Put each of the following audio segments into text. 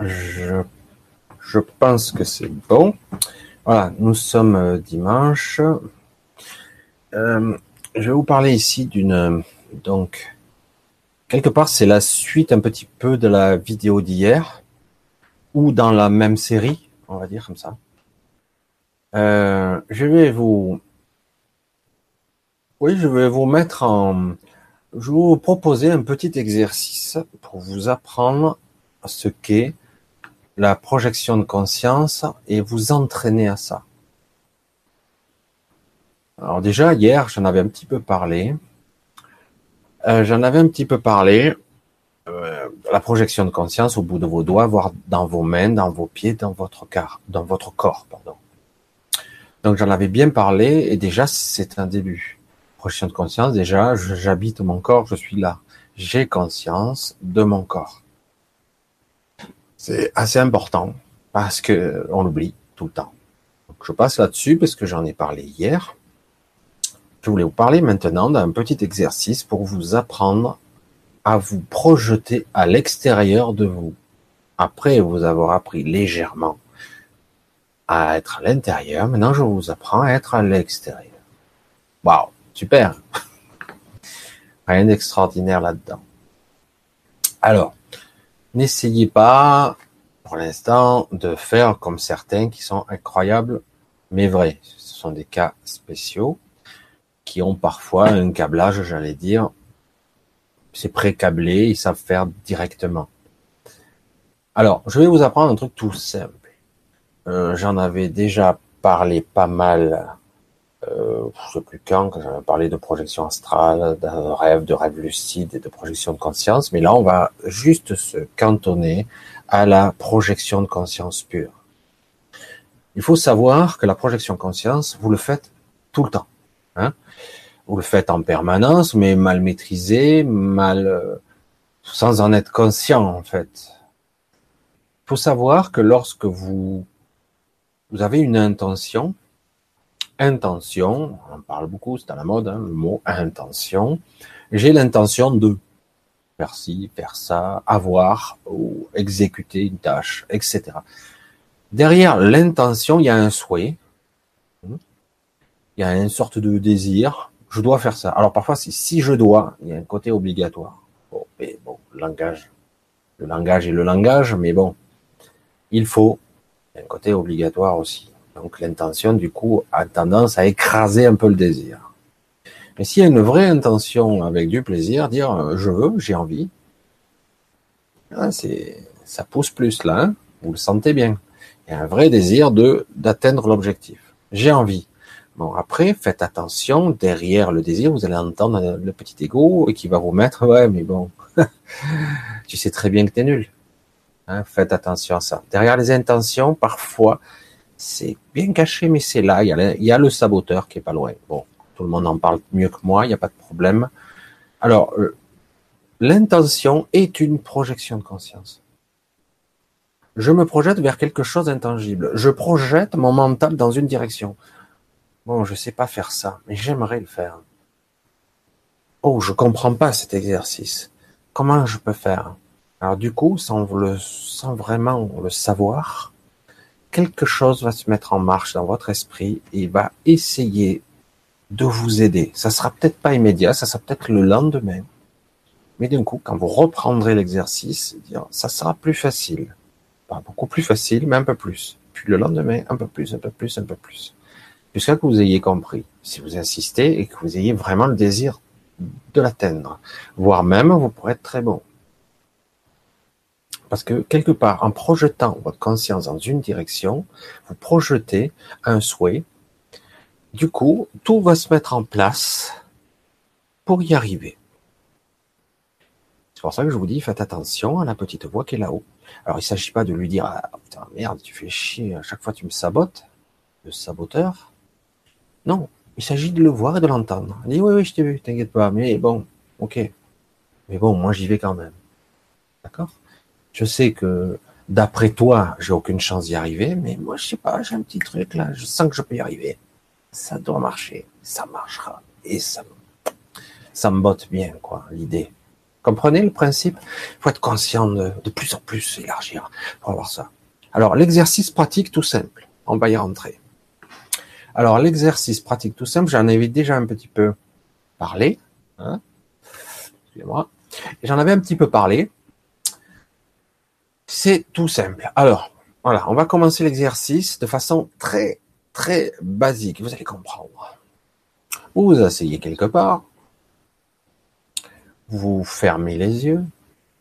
Je, pense que c'est bon. Voilà, nous sommes euh, dimanche. Euh, je vais vous parler ici d'une donc quelque part c'est la suite un petit peu de la vidéo d'hier ou dans la même série, on va dire comme ça. Euh, je vais vous oui, je vais vous mettre en je vais vous proposer un petit exercice pour vous apprendre ce qu'est la projection de conscience et vous entraîner à ça. Alors déjà, hier, j'en avais un petit peu parlé. Euh, j'en avais un petit peu parlé. Euh, la projection de conscience au bout de vos doigts, voire dans vos mains, dans vos pieds, dans votre corps, dans votre corps, pardon. Donc j'en avais bien parlé et déjà c'est un début. Projection de conscience, déjà j'habite mon corps, je suis là. J'ai conscience de mon corps. C'est assez important parce que on l'oublie tout le temps. Je passe là-dessus parce que j'en ai parlé hier. Je voulais vous parler maintenant d'un petit exercice pour vous apprendre à vous projeter à l'extérieur de vous. Après vous avoir appris légèrement à être à l'intérieur, maintenant je vous apprends à être à l'extérieur. Waouh, super. Rien d'extraordinaire là-dedans. Alors, N'essayez pas, pour l'instant, de faire comme certains qui sont incroyables, mais vrais. Ce sont des cas spéciaux qui ont parfois un câblage, j'allais dire. C'est pré-câblé, ils savent faire directement. Alors, je vais vous apprendre un truc tout simple. Euh, J'en avais déjà parlé pas mal euh, je sais plus quand, quand j'avais parlé de projection astrale, de rêve, de rêve lucide et de projection de conscience, mais là on va juste se cantonner à la projection de conscience pure. Il faut savoir que la projection de conscience, vous le faites tout le temps. Hein vous le faites en permanence, mais mal maîtrisé, mal, euh, sans en être conscient en fait. Il faut savoir que lorsque vous, vous avez une intention, intention, on parle beaucoup, c'est à la mode, hein, le mot intention. J'ai l'intention de faire ci, faire ça, avoir ou exécuter une tâche, etc. Derrière l'intention, il y a un souhait, il y a une sorte de désir. Je dois faire ça. Alors parfois, si je dois, il y a un côté obligatoire. Bon, mais bon, langage, le langage est le langage, mais bon, il faut. Un côté obligatoire aussi. Donc l'intention, du coup, a tendance à écraser un peu le désir. Mais s'il y a une vraie intention avec du plaisir, dire euh, je veux, j'ai envie, ah, ça pousse plus là, hein. vous le sentez bien. Il y a un vrai désir de d'atteindre l'objectif. J'ai envie. Bon, après, faites attention, derrière le désir, vous allez entendre le petit ego qui va vous mettre, ouais, mais bon, tu sais très bien que tu es nul. Hein, faites attention à ça. Derrière les intentions, parfois, c'est bien caché, mais c'est là. Il y, a le, saboteur qui est pas loin. Bon, tout le monde en parle mieux que moi, il n'y a pas de problème. Alors, euh, l'intention est une projection de conscience. Je me projette vers quelque chose d'intangible. Je projette mon mental dans une direction. Bon, je sais pas faire ça, mais j'aimerais le faire. Oh, je comprends pas cet exercice. Comment je peux faire? Alors du coup, sans vraiment le savoir, quelque chose va se mettre en marche dans votre esprit et va essayer de vous aider. Ça sera peut-être pas immédiat, ça sera peut-être le lendemain. Mais d'un coup, quand vous reprendrez l'exercice, ça sera plus facile. Pas beaucoup plus facile, mais un peu plus. Puis le lendemain, un peu plus, un peu plus, un peu plus. Jusqu'à que vous ayez compris. Si vous insistez et que vous ayez vraiment le désir de l'atteindre. Voire même, vous pourrez être très bon. Parce que quelque part, en projetant votre conscience dans une direction, vous projetez un souhait. Du coup, tout va se mettre en place pour y arriver. C'est pour ça que je vous dis, faites attention à la petite voix qui est là-haut. Alors, il ne s'agit pas de lui dire, ah, putain, merde, tu fais chier, à chaque fois tu me sabotes, le saboteur. Non, il s'agit de le voir et de l'entendre. Il dit, oui, oui, je t'ai vu, t'inquiète pas, mais bon, ok. Mais bon, moi j'y vais quand même. D'accord? Je sais que d'après toi, j'ai aucune chance d'y arriver, mais moi, je sais pas, j'ai un petit truc là, je sens que je peux y arriver. Ça doit marcher, ça marchera, et ça, ça me botte bien, quoi, l'idée. Comprenez le principe? Il faut être conscient de, plus en plus, élargir pour avoir ça. Alors, l'exercice pratique tout simple, on va y rentrer. Alors, l'exercice pratique tout simple, j'en avais déjà un petit peu parlé. Hein Excusez-moi. J'en avais un petit peu parlé. C'est tout simple. Alors, voilà, on va commencer l'exercice de façon très, très basique. Vous allez comprendre. Vous vous asseyez quelque part, vous fermez les yeux,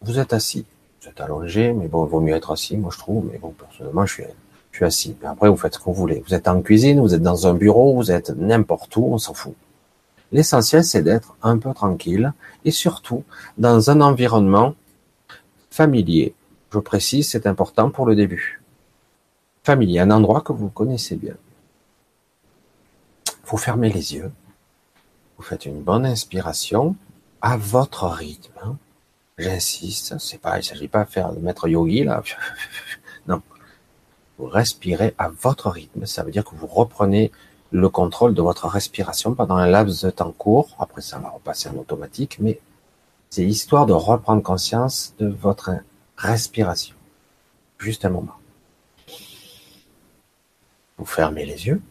vous êtes assis. Vous êtes allongé, mais bon, il vaut mieux être assis, moi je trouve, mais bon, personnellement, je suis, je suis assis. Mais après, vous faites ce que vous voulez. Vous êtes en cuisine, vous êtes dans un bureau, vous êtes n'importe où, on s'en fout. L'essentiel, c'est d'être un peu tranquille et surtout dans un environnement familier. Je précise, c'est important pour le début. Familier, un endroit que vous connaissez bien. Vous fermez les yeux. Vous faites une bonne inspiration à votre rythme. J'insiste, c'est pas, il s'agit pas de faire de mettre yogi là. Non. Vous respirez à votre rythme. Ça veut dire que vous reprenez le contrôle de votre respiration pendant un laps de temps court. Après, ça va repasser en automatique, mais c'est histoire de reprendre conscience de votre respiration. Juste un moment. Vous fermez les yeux.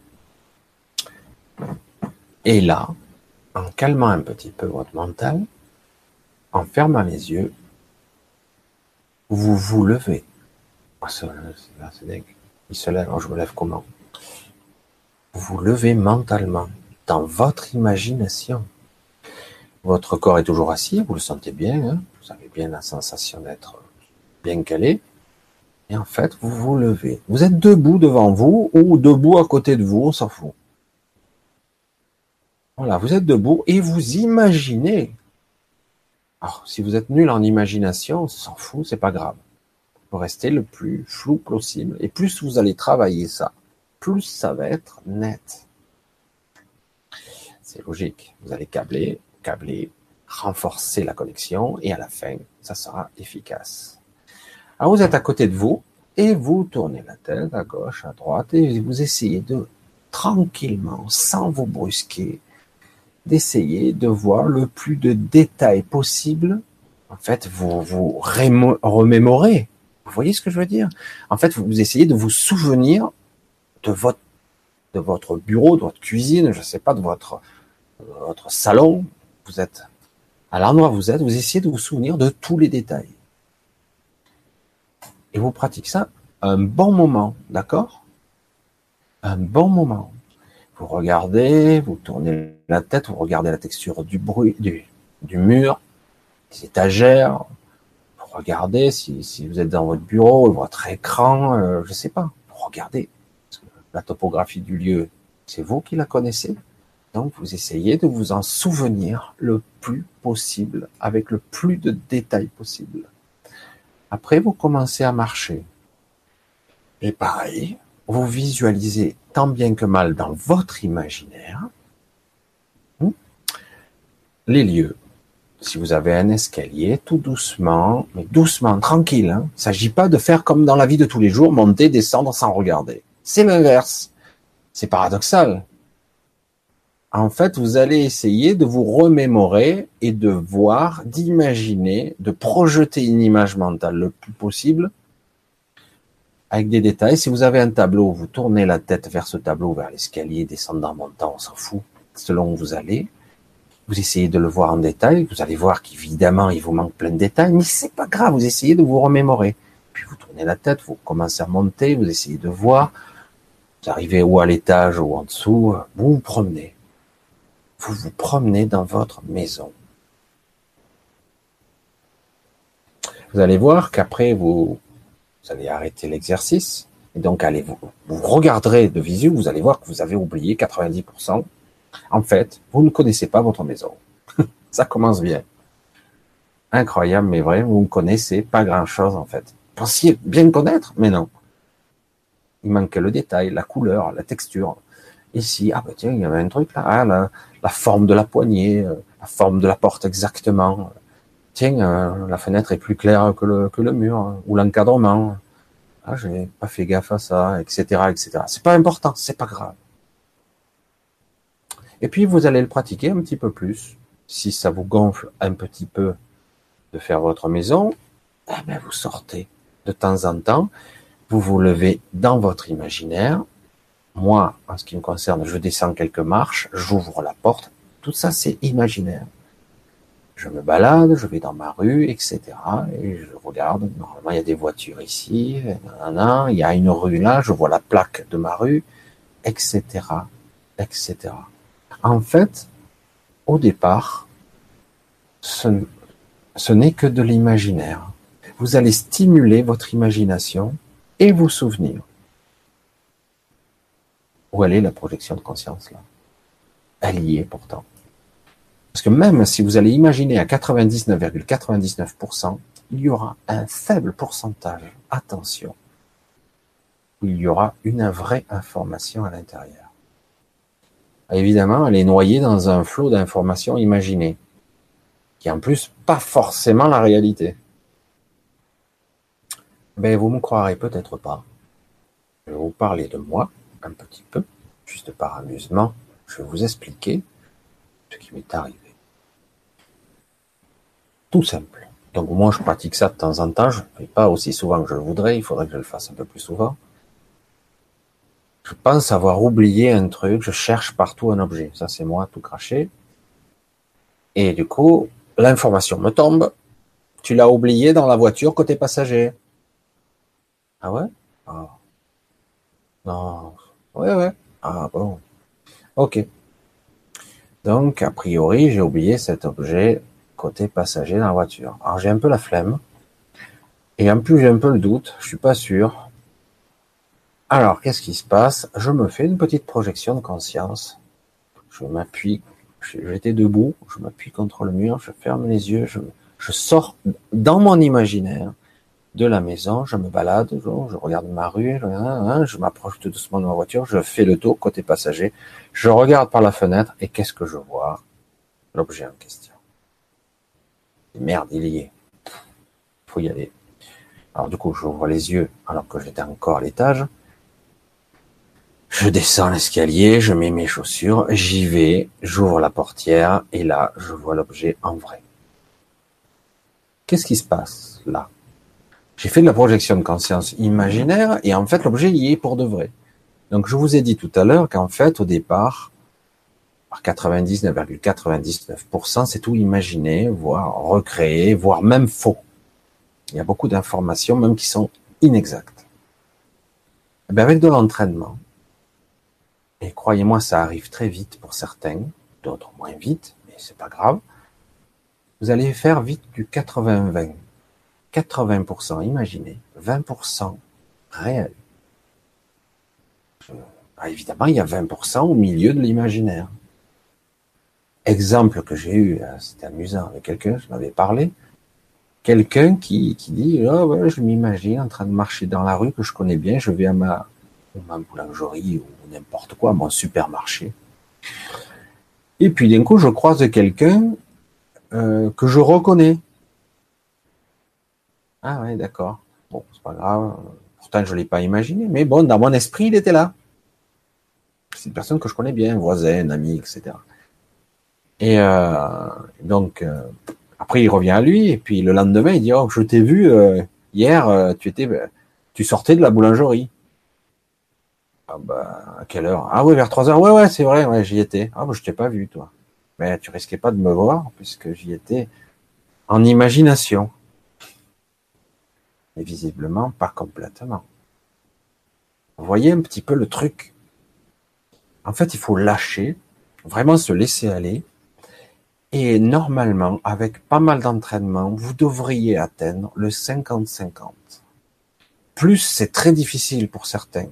Et là, en calmant un petit peu votre mental, en fermant les yeux, vous vous levez. Dingue. Il se lève, je me lève comment? Vous vous levez mentalement, dans votre imagination. Votre corps est toujours assis, vous le sentez bien, hein vous avez bien la sensation d'être bien calé. Et en fait, vous vous levez. Vous êtes debout devant vous ou debout à côté de vous, on s'en fout. Voilà, vous êtes debout et vous imaginez. Alors, si vous êtes nul en imagination, on s'en fout, c'est pas grave. Vous restez le plus flou possible. Et plus vous allez travailler ça, plus ça va être net. C'est logique. Vous allez câbler, câbler, renforcer la connexion et à la fin, ça sera efficace. Alors vous êtes à côté de vous et vous tournez la tête à gauche, à droite et vous essayez de tranquillement, sans vous brusquer, d'essayer de voir le plus de détails possible. En fait, vous vous remémorez. Vous voyez ce que je veux dire? En fait, vous essayez de vous souvenir de votre de votre bureau, de votre cuisine, je ne sais pas, de votre votre salon. Vous êtes à l'endroit vous êtes, vous essayez de vous souvenir de tous les détails. Et vous pratiquez ça un bon moment, d'accord? Un bon moment. Vous regardez, vous tournez la tête, vous regardez la texture du bruit, du, du mur, des étagères. Vous regardez si, si vous êtes dans votre bureau, votre écran, euh, je sais pas. Vous regardez la topographie du lieu, c'est vous qui la connaissez. Donc vous essayez de vous en souvenir le plus possible, avec le plus de détails possible. Après, vous commencez à marcher. Et pareil, vous visualisez tant bien que mal dans votre imaginaire hmm, les lieux. Si vous avez un escalier, tout doucement, mais doucement, tranquille. Hein. Il ne s'agit pas de faire comme dans la vie de tous les jours, monter, descendre sans regarder. C'est l'inverse. C'est paradoxal. En fait, vous allez essayer de vous remémorer et de voir, d'imaginer, de projeter une image mentale le plus possible avec des détails. Si vous avez un tableau, vous tournez la tête vers ce tableau, vers l'escalier, descendant, montant, on s'en fout, selon où vous allez. Vous essayez de le voir en détail, vous allez voir qu'évidemment, il vous manque plein de détails, mais c'est pas grave, vous essayez de vous remémorer. Puis vous tournez la tête, vous commencez à monter, vous essayez de voir, vous arrivez ou à l'étage ou en dessous, vous vous promenez. Vous vous promenez dans votre maison. Vous allez voir qu'après vous vous allez arrêter l'exercice, et donc allez vous, vous regarderez de visu, vous allez voir que vous avez oublié 90%. En fait, vous ne connaissez pas votre maison. Ça commence bien. Incroyable, mais vrai, vous ne connaissez pas grand chose en fait. Pensiez bien connaître, mais non. Il manquait le détail, la couleur, la texture. Ici, ah bah tiens, il y avait un truc là, ah, la, forme de la poignée, euh, la forme de la porte exactement tiens, euh, la fenêtre est plus claire que le, mur, hein, ou l'encadrement. Ah, j'ai pas fait gaffe à ça, etc., etc. C'est pas important, c'est pas grave. Et puis, vous allez le pratiquer un petit peu plus. Si ça vous gonfle un petit peu, de faire votre maison, eh ben vous sortez de temps en temps, vous vous levez dans votre imaginaire. Moi, en ce qui me concerne, je descends quelques marches, j'ouvre la porte. Tout ça, c'est imaginaire. Je me balade, je vais dans ma rue, etc. Et je regarde. Normalement, il y a des voitures ici. Il y a une rue là. Je vois la plaque de ma rue, etc., etc. En fait, au départ, ce, ce n'est que de l'imaginaire. Vous allez stimuler votre imagination et vos souvenirs. Où elle est la projection de conscience là? Elle y est pourtant. Parce que même si vous allez imaginer à 99,99%, il y aura un faible pourcentage, attention, où il y aura une vraie information à l'intérieur. Évidemment, elle est noyée dans un flot d'informations imaginées, qui en plus pas forcément la réalité. Ben, vous me croirez peut-être pas. Je vais vous parler de moi un petit peu, juste par amusement. Je vais vous expliquer ce qui m'est arrivé. Tout simple. Donc moi, je pratique ça de temps en temps. Je ne fais pas aussi souvent que je le voudrais. Il faudrait que je le fasse un peu plus souvent. Je pense avoir oublié un truc. Je cherche partout un objet. Ça, c'est moi, tout craché. Et du coup, l'information me tombe. Tu l'as oublié dans la voiture côté passager. Ah ouais? Ah. Non. Ouais, ouais. Ah bon. Ok. Donc, a priori, j'ai oublié cet objet côté passager dans la voiture. Alors, j'ai un peu la flemme. Et en plus, j'ai un peu le doute. Je suis pas sûr. Alors, qu'est-ce qui se passe? Je me fais une petite projection de conscience. Je m'appuie. J'étais debout. Je m'appuie contre le mur. Je ferme les yeux. Je, je sors dans mon imaginaire de la maison, je me balade, je, regarde ma rue, je, m'approche tout doucement de ma voiture, je fais le tour côté passager, je regarde par la fenêtre et qu'est-ce que je vois? L'objet en question. merde, il y est. Il faut y aller. Alors du coup, j'ouvre les yeux alors que j'étais encore à l'étage. Je descends l'escalier, je mets mes chaussures, j'y vais, j'ouvre la portière et là, je vois l'objet en vrai. Qu'est-ce qui se passe là? J'ai fait de la projection de conscience imaginaire et en fait l'objet y est pour de vrai. Donc je vous ai dit tout à l'heure qu'en fait au départ, par 99,99%, c'est tout imaginé, voire recréé, voire même faux. Il y a beaucoup d'informations même qui sont inexactes. Et eh avec de l'entraînement, et croyez-moi, ça arrive très vite pour certains, d'autres moins vite, mais c'est pas grave, vous allez faire vite du 80-20. 80% imaginé, 20% réel. Ah, évidemment, il y a 20% au milieu de l'imaginaire. Exemple que j'ai eu, hein, c'était amusant avec quelqu'un, je m'avais parlé. Quelqu'un qui, qui dit, oh, je m'imagine en train de marcher dans la rue que je connais bien, je vais à ma, ma boulangerie ou n'importe quoi, mon supermarché. Et puis d'un coup, je croise quelqu'un euh, que je reconnais. Ah ouais, d'accord. Bon, c'est pas grave. Pourtant, je l'ai pas imaginé. Mais bon, dans mon esprit, il était là. C'est une personne que je connais bien, voisin, ami, etc. Et euh, donc, euh, après, il revient à lui. Et puis le lendemain, il dit, oh, je t'ai vu euh, hier, tu étais, tu sortais de la boulangerie. Ah bah, à quelle heure? Ah oui, vers 3 heures. Ouais, ouais, c'est vrai, ouais, j'y étais. Ah bah, je t'ai pas vu, toi. Mais tu risquais pas de me voir, puisque j'y étais en imagination visiblement pas complètement. Vous voyez un petit peu le truc? En fait, il faut lâcher, vraiment se laisser aller. Et normalement, avec pas mal d'entraînement, vous devriez atteindre le 50-50. Plus, c'est très difficile pour certains.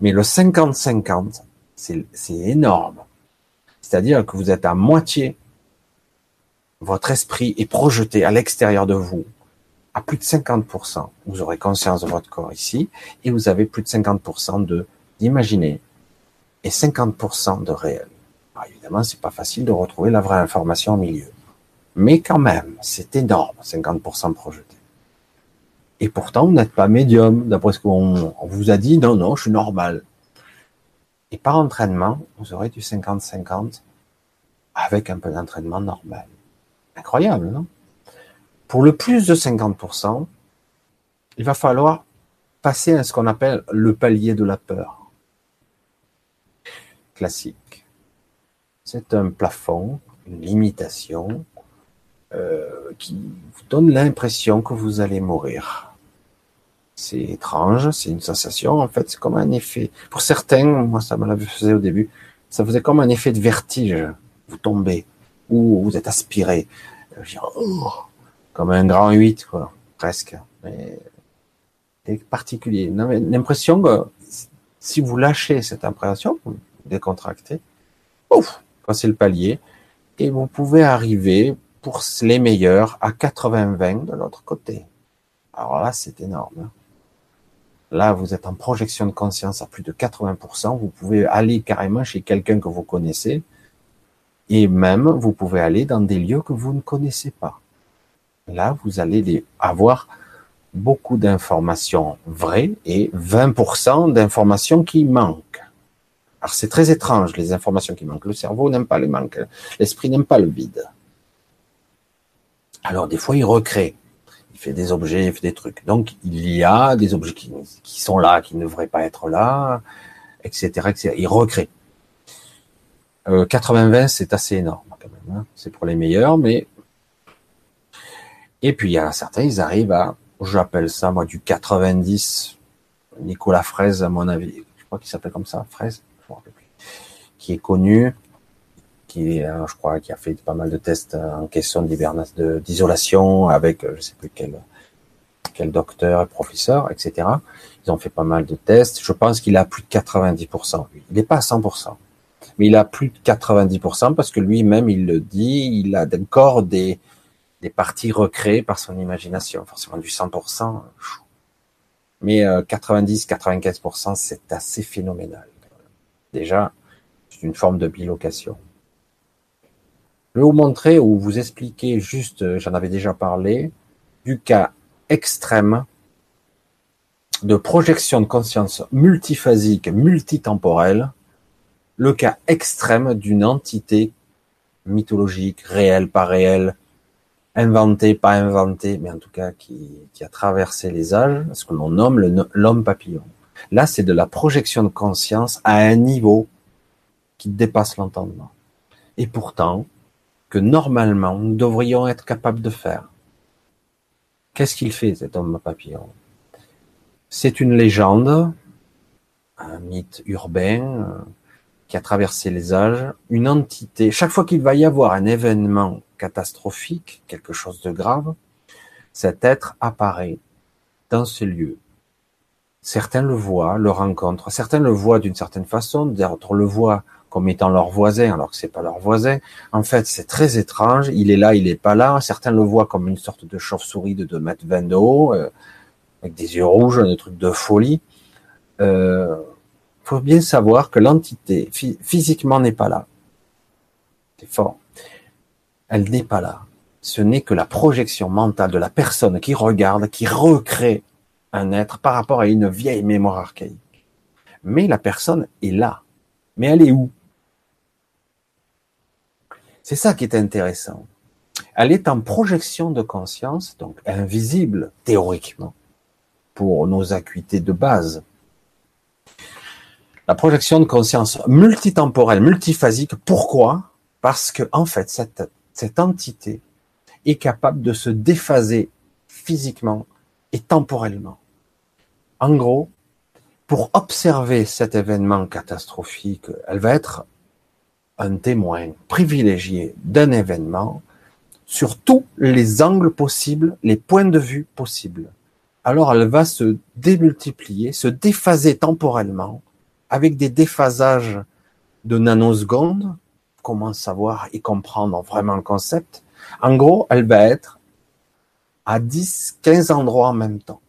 Mais le 50-50, c'est énorme. C'est-à-dire que vous êtes à moitié, votre esprit est projeté à l'extérieur de vous, à plus de 50%. Vous aurez conscience de votre corps ici et vous avez plus de 50% de d'imaginer et 50% de réel. Alors évidemment, c'est pas facile de retrouver la vraie information au milieu. Mais quand même, c'est énorme, 50% projeté. Et pourtant, vous n'êtes pas médium, d'après ce qu'on vous a dit, non, non, je suis normal. Et par entraînement, vous aurez du 50-50 avec un peu d'entraînement normal. Incroyable, non? Pour le plus de 50%, il va falloir passer à ce qu'on appelle le palier de la peur. Classique. C'est un plafond, une limitation euh, qui vous donne l'impression que vous allez mourir. C'est étrange, c'est une sensation, en fait, c'est comme un effet. Pour certains, moi ça me l'avait fait au début, ça faisait comme un effet de vertige. Vous tombez, ou vous êtes aspiré. Comme un grand 8, quoi, presque. Mais c'est particulier. L'impression que si vous lâchez cette impression, vous décontractez, ouf, passez le palier, et vous pouvez arriver pour les meilleurs à 80-20 de l'autre côté. Alors là, c'est énorme. Là, vous êtes en projection de conscience à plus de 80%. Vous pouvez aller carrément chez quelqu'un que vous connaissez. Et même, vous pouvez aller dans des lieux que vous ne connaissez pas. Là, vous allez avoir beaucoup d'informations vraies et 20% d'informations qui manquent. Alors c'est très étrange, les informations qui manquent. Le cerveau n'aime pas le manque. L'esprit n'aime pas le vide. Alors des fois, il recrée. Il fait des objets, il fait des trucs. Donc il y a des objets qui, sont là, qui ne devraient pas être là, etc. Il recrée. Euh, 80-20, c'est assez énorme quand même. Hein. C'est pour les meilleurs, mais... Et puis il y a certains, ils arrivent à, j'appelle ça moi du 90. Nicolas Fraise, à mon avis, je crois qu'il s'appelle comme ça, Fraise, qui est connu, qui est, je crois, qui a fait pas mal de tests en question d'isolation avec, je sais plus quel, quel docteur professeur, etc. Ils ont fait pas mal de tests. Je pense qu'il a plus de 90%. Il n'est pas à 100%, mais il a plus de 90% parce que lui-même, il le dit, il a encore des, des parties recréées par son imagination. Forcément, du 100%. Mais 90-95%, euh, c'est assez phénoménal. Déjà, c'est une forme de bilocation. Je vais vous montrer ou vous expliquer juste, euh, j'en avais déjà parlé, du cas extrême de projection de conscience multiphasique, multitemporelle, le cas extrême d'une entité mythologique, réelle, pas réelle, inventée, pas inventée, mais en tout cas qui, qui a traversé les âges, ce que l'on nomme l'homme papillon. Là, c'est de la projection de conscience à un niveau qui dépasse l'entendement. Et pourtant, que normalement nous devrions être capables de faire. Qu'est-ce qu'il fait cet homme papillon? C'est une légende, un mythe urbain euh, qui a traversé les âges, une entité. Chaque fois qu'il va y avoir un événement catastrophique, quelque chose de grave, cet être apparaît dans ce lieu. Certains le voient, le rencontrent, certains le voient d'une certaine façon, d'autres le voient comme étant leur voisin, alors que c'est pas leur voisin. En fait, c'est très étrange. Il est là, il est pas là. Certains le voient comme une sorte de chauve-souris de 2 mètres 20 de haut, euh, avec des yeux rouges, un truc de folie. Euh, faut bien savoir que l'entité physiquement n'est pas là. C'est fort. Elle n'est pas là. Ce n'est que la projection mentale de la personne qui regarde, qui recrée un être par rapport à une vieille mémoire archaïque. Mais la personne est là. Mais elle est où? C'est ça qui est intéressant. Elle est en projection de conscience, donc invisible théoriquement, pour nos acuités de base. La projection de conscience multitemporelle, multiphasique, pourquoi? Parce que en fait, cette, cette entité est capable de se déphaser physiquement et temporellement. En gros, pour observer cet événement catastrophique, elle va être un témoin privilégié d'un événement sur tous les angles possibles, les points de vue possibles. Alors elle va se démultiplier, se déphaser temporellement avec des déphasages de nanosecondes. Comment savoir et comprendre vraiment le concept En gros, elle va être à 10, 15 endroits en même temps.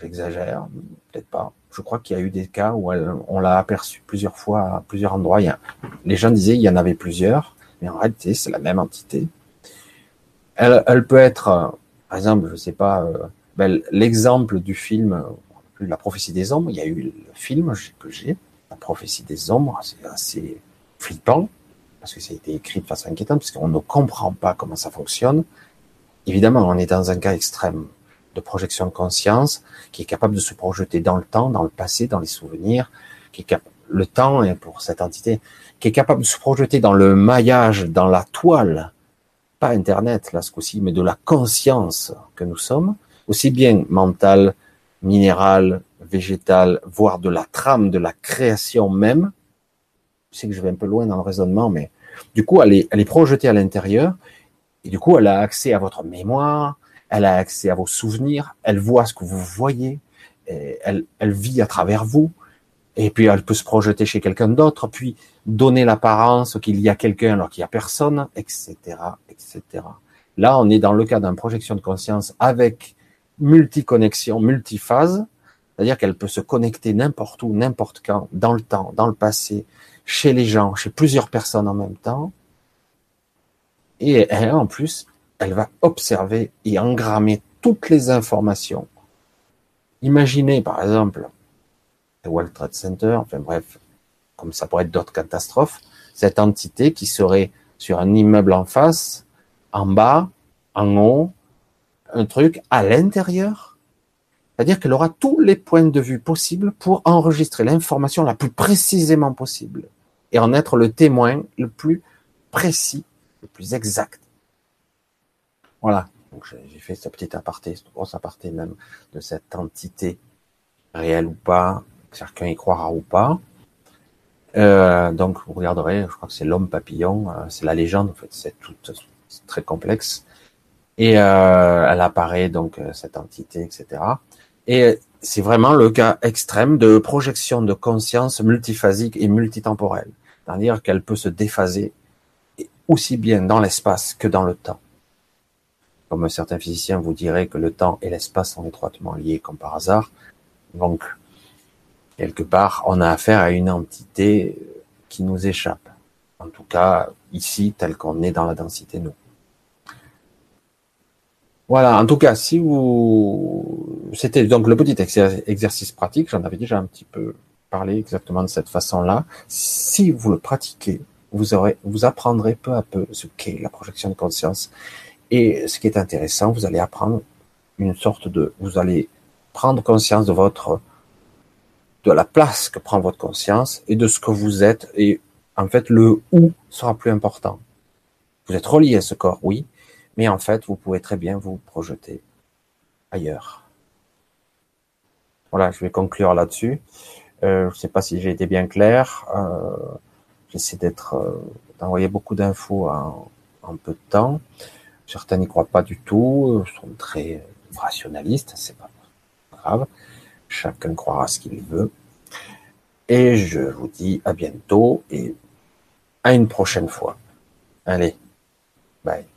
J'exagère, peut-être pas je crois qu'il y a eu des cas où on l'a aperçu plusieurs fois à plusieurs endroits. les gens disaient qu'il y en avait plusieurs, mais en réalité, c'est la même entité. Elle, peut être, euh, par exemple, je sais pas, euh, ben, l'exemple du film La prophétie des ombres. Il y a eu le film que j'ai, La prophétie des ombres, c'est assez flippant. parce que ça a été écrit de façon inquiétante, parce qu'on ne comprend pas comment ça fonctionne. Évidemment, on est dans un cas extrême de projection de conscience, qui est capable de se projeter dans le temps, dans le passé, dans les souvenirs, qui est cap le temps est pour cette entité, qui est capable de se projeter dans le maillage, dans la toile, pas Internet là ce coup-ci, mais de la conscience que nous sommes, aussi bien mentale, minérale, végétale, voire de la trame de la création même. Je sais que je vais un peu loin dans le raisonnement, mais du coup, elle est, elle est projetée à l'intérieur, et du coup, elle a accès à votre mémoire, elle a accès à vos souvenirs, elle voit ce que vous voyez, elle, elle vit à travers vous, et puis elle peut se projeter chez quelqu'un d'autre, puis donner l'apparence qu'il y a quelqu'un alors qu'il n'y a personne, etc., etc. Là, on est dans le cas d'une projection de conscience avec multiconnexion, multiphase, c'est-à-dire qu'elle peut se connecter n'importe où, n'importe quand, dans le temps, dans le passé, chez les gens, chez plusieurs personnes en même temps. Et en plus, elle va observer et engrammer toutes les informations. Imaginez par exemple le World Trade Center, enfin bref, comme ça pourrait être d'autres catastrophes, cette entité qui serait sur un immeuble en face, en bas, en haut, un truc à l'intérieur. C'est-à-dire qu'elle aura tous les points de vue possibles pour enregistrer l'information la plus précisément possible et en être le témoin le plus précis, le plus exact. Voilà. Donc j'ai fait ce petit aparté, ce gros aparté même de cette entité réelle ou pas, chacun y croira ou pas. Euh, donc vous regarderez, je crois que c'est l'homme papillon, euh, c'est la légende en fait, c'est tout, très complexe. Et euh, elle apparaît donc euh, cette entité, etc. Et c'est vraiment le cas extrême de projection de conscience multiphasique et multitemporelle, c'est-à-dire qu'elle peut se déphaser aussi bien dans l'espace que dans le temps comme certains physiciens vous diraient que le temps et l'espace sont étroitement liés comme par hasard. Donc, quelque part, on a affaire à une entité qui nous échappe. En tout cas, ici, tel qu'on est dans la densité nous. Voilà, en tout cas, si vous... C'était donc le petit exercice pratique, j'en avais déjà un petit peu parlé exactement de cette façon-là. Si vous le pratiquez, vous aurez, vous apprendrez peu à peu ce qu'est la projection de conscience et ce qui est intéressant, vous allez apprendre une sorte de, vous allez prendre conscience de votre, de la place que prend votre conscience et de ce que vous êtes. Et en fait, le où sera plus important. Vous êtes relié à ce corps, oui, mais en fait, vous pouvez très bien vous projeter ailleurs. Voilà, je vais conclure là-dessus. Euh, je ne sais pas si j'ai été bien clair. Euh, J'essaie d'être, euh, d'envoyer beaucoup d'infos en, en, peu de temps. Certains n'y croient pas du tout, sont très rationalistes, c'est pas grave. Chacun croira ce qu'il veut. Et je vous dis à bientôt et à une prochaine fois. Allez, bye.